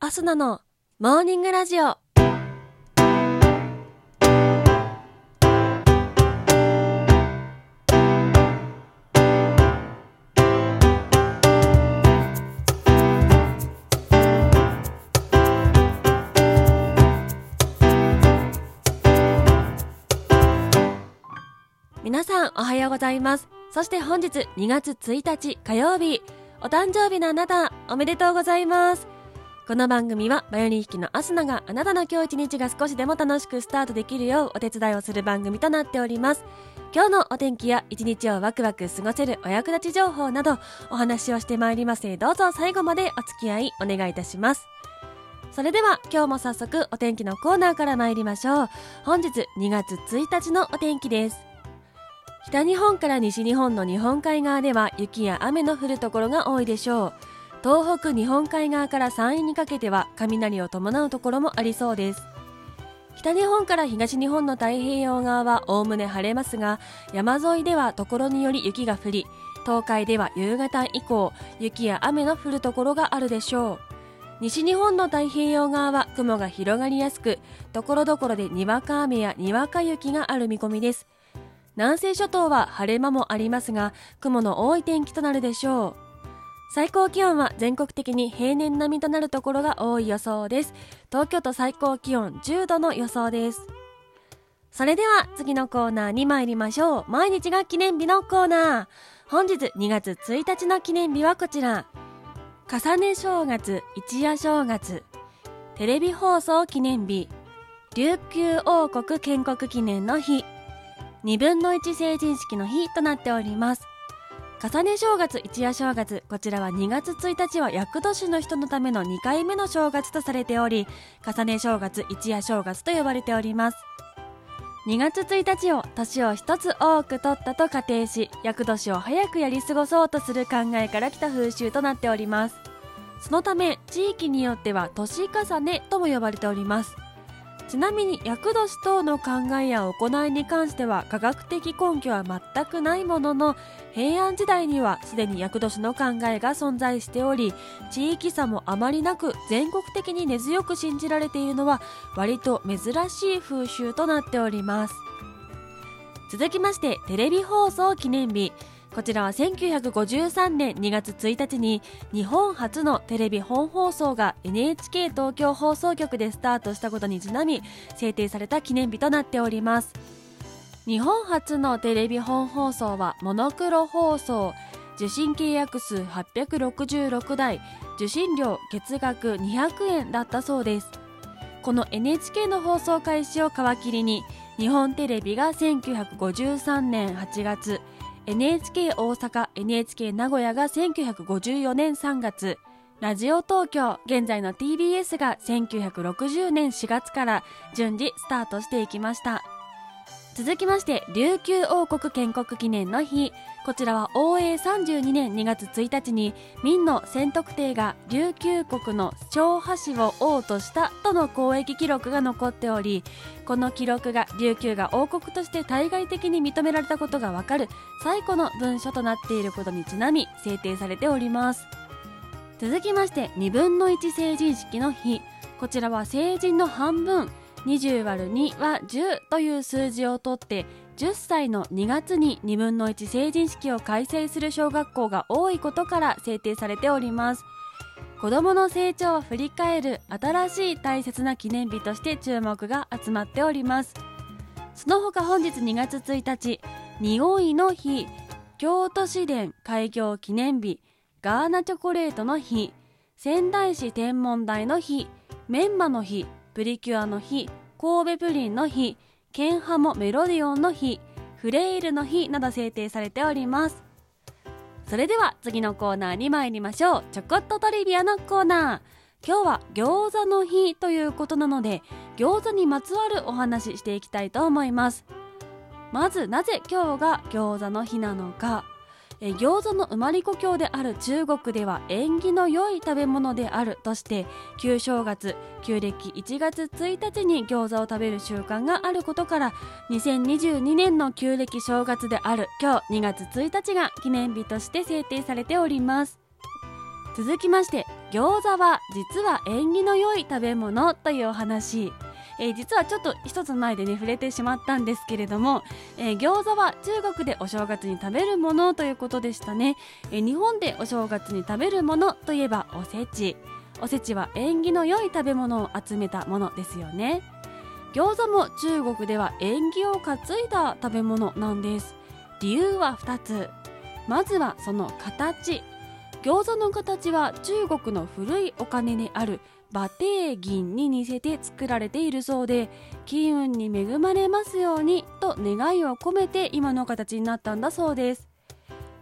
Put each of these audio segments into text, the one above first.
アスナのモーニングラジオ。皆さんおはようございます。そして本日2月1日火曜日、お誕生日のあなた、おめでとうございます。この番組はバイオリン弾きのアスナがあなたの今日一日が少しでも楽しくスタートできるようお手伝いをする番組となっております。今日のお天気や一日をワクワク過ごせるお役立ち情報などお話をしてまいりますどうぞ最後までお付き合いお願いいたします。それでは今日も早速お天気のコーナーから参りましょう。本日2月1日のお天気です。北日本から西日本の日本海側では雪や雨の降るところが多いでしょう。東北日本海側から山陰にかけては雷を伴うところもありそうです。北日本から東日本の太平洋側はおおむね晴れますが、山沿いではところにより雪が降り、東海では夕方以降、雪や雨の降るところがあるでしょう。西日本の太平洋側は雲が広がりやすく、ところどころでにわか雨やにわか雪がある見込みです。南西諸島は晴れ間もありますが、雲の多い天気となるでしょう。最高気温は全国的に平年並みとなるところが多い予想です。東京都最高気温10度の予想です。それでは次のコーナーに参りましょう。毎日が記念日のコーナー。本日2月1日の記念日はこちら。重ね正月、一夜正月、テレビ放送記念日、琉球王国建国記念の日、2分の1成人式の日となっております。重ね正月一夜正月こちらは2月1日は厄年の人のための2回目の正月とされており重ね正月一夜正月と呼ばれております。2月1日を年を一つ多く取ったと仮定し厄年を早くやり過ごそうとする考えから来た風習となっております。そのため地域によっては年重ねとも呼ばれております。ちなみに厄年等の考えや行いに関しては科学的根拠は全くないものの平安時代にはすでに厄年の考えが存在しており地域差もあまりなく全国的に根強く信じられているのは割と珍しい風習となっております。続きましてテレビ放送記念日。こちらは1953年2月1日に日本初のテレビ本放送が NHK 東京放送局でスタートしたことにちなみ制定された記念日となっております。日本初のテレビ本放送はモノクロ放送受信契約数866台受信料月額200円だったそうです。この NHK の放送開始を皮切りに日本テレビが1953年8月 NHK 大阪 NHK 名古屋が1954年3月ラジオ東京現在の TBS が1960年4月から順次スタートしていきました。続きまして琉球王国建国記念の日。こちらは応永32年2月1日に明の宣徳帝が琉球国の長波市を王としたとの交易記録が残っておりこの記録が琉球が王国として対外的に認められたことがわかる最古の文書となっていることにちなみ制定されております。続きまして2分の1成人式の日。こちらは成人の半分 20÷2 は10という数字をとって10歳の2月に2分の1成人式を開催する小学校が多いことから制定されております。子どもの成長を振り返る新しい大切な記念日として注目が集まっております。その他本日2月1日匂いの日京都市電開業記念日ガーナチョコレートの日仙台市天文台の日メンマの日プリキュアの日神戸プリンの日ケンハモメロディオンの日フレイルの日など制定されております。それでは次のコーナーに参りましょう。ちょこっとトリビアのコーナー。今日は餃子の日ということなので餃子にまつわるお話ししていきたいと思います。まずなぜ今日が餃子の日なのか。え餃子の生まれ故郷である中国では縁起の良い食べ物であるとして旧正月旧暦1月1日に餃子を食べる習慣があることから2022年の旧暦正月である今日2月1日が記念日として制定されております。続きまして餃子は実は縁起の良い食べ物というお話。えー、実はちょっと一つ前でね触れてしまったんですけれども、えー、餃子は中国でお正月に食べるものということでしたね、えー、日本でお正月に食べるものといえばおせち。おせちは縁起の良い食べ物を集めたものですよね。餃子も中国では縁起を担いだ食べ物なんです。理由は2つ。まずはその形。餃子の形は中国の古いお金にある馬蹄銀に似せて作られているそうで金運に恵まれますようにと願いを込めて今の形になったんだそうです。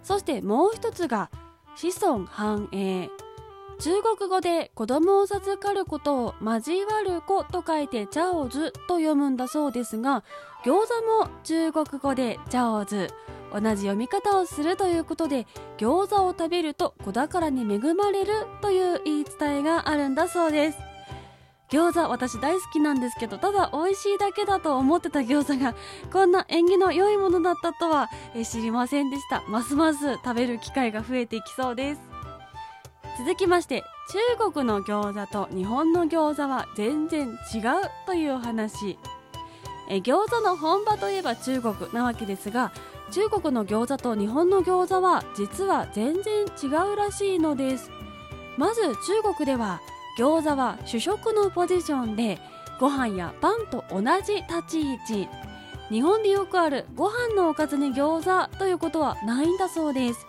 そしてもう一つが子孫繁栄。中国語で子供を授かることを交わる子と書いてチャオズと読むんだそうですが餃子も中国語でチャオズ。同じ読み方をするということで餃子を食べると子宝に恵まれるという言い伝えがあるんだそうです。餃子私大好きなんですけどただ美味しいだけだと思ってた餃子がこんな縁起の良いものだったとは知りませんでした。ますます食べる機会が増えていきそうです。続きまして中国の餃子と日本の餃子は全然違うというお話。え餃子の本場といえば中国なわけですが中国の餃子と日本の餃子は実は全然違うらしいのです。まず中国では餃子は主食のポジションでご飯やパンと同じ立ち位置。日本でよくあるご飯のおかずに餃子ということはないんだそうです。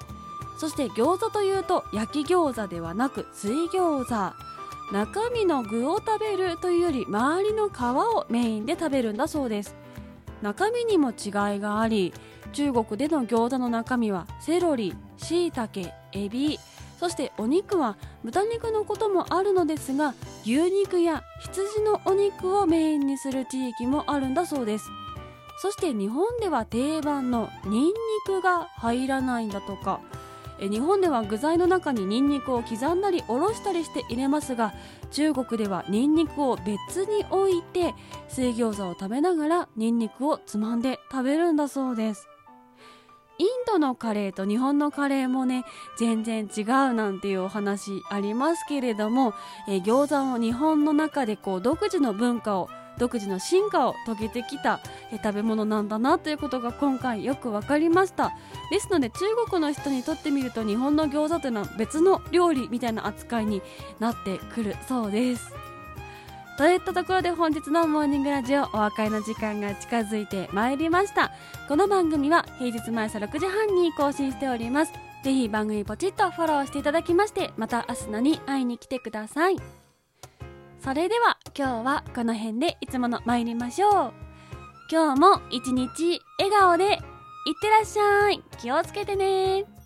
そして餃子というと焼き餃子ではなく水餃子。中身の具を食べるというより周りの皮をメインで食べるんだそうです。中身にも違いがあり中国での餃子の中身はセロリしいたけエビそしてお肉は豚肉のこともあるのですが牛肉や羊のお肉をメインにする地域もあるんだそうです。そして日本では定番のニンニクが入らないんだとか。え日本では具材の中にニンニクを刻んだりおろしたりして入れますが中国ではニンニクを別に置いて水餃子を食べながらニンニクをつまんで食べるんだそうです。インドのカレーと日本のカレーもね全然違うなんていうお話ありますけれども、え餃子も日本の中でこう独自の文化を独自の進化を遂げてきた食べ物なんだなということが今回よく分かりました。ですので中国の人にとってみると日本の餃子というのは別の料理みたいな扱いになってくるそうです。といったところで本日のモーニングラジオお別れの時間が近づいてまいりました。この番組は平日毎朝6時半に更新しております。ぜひ番組ポチッとフォローしていただきましてまた明日のに会いに来てください。それでは今日はこの辺でいつもの参りましょう。今日も一日笑顔でいってらっしゃい。気をつけてね。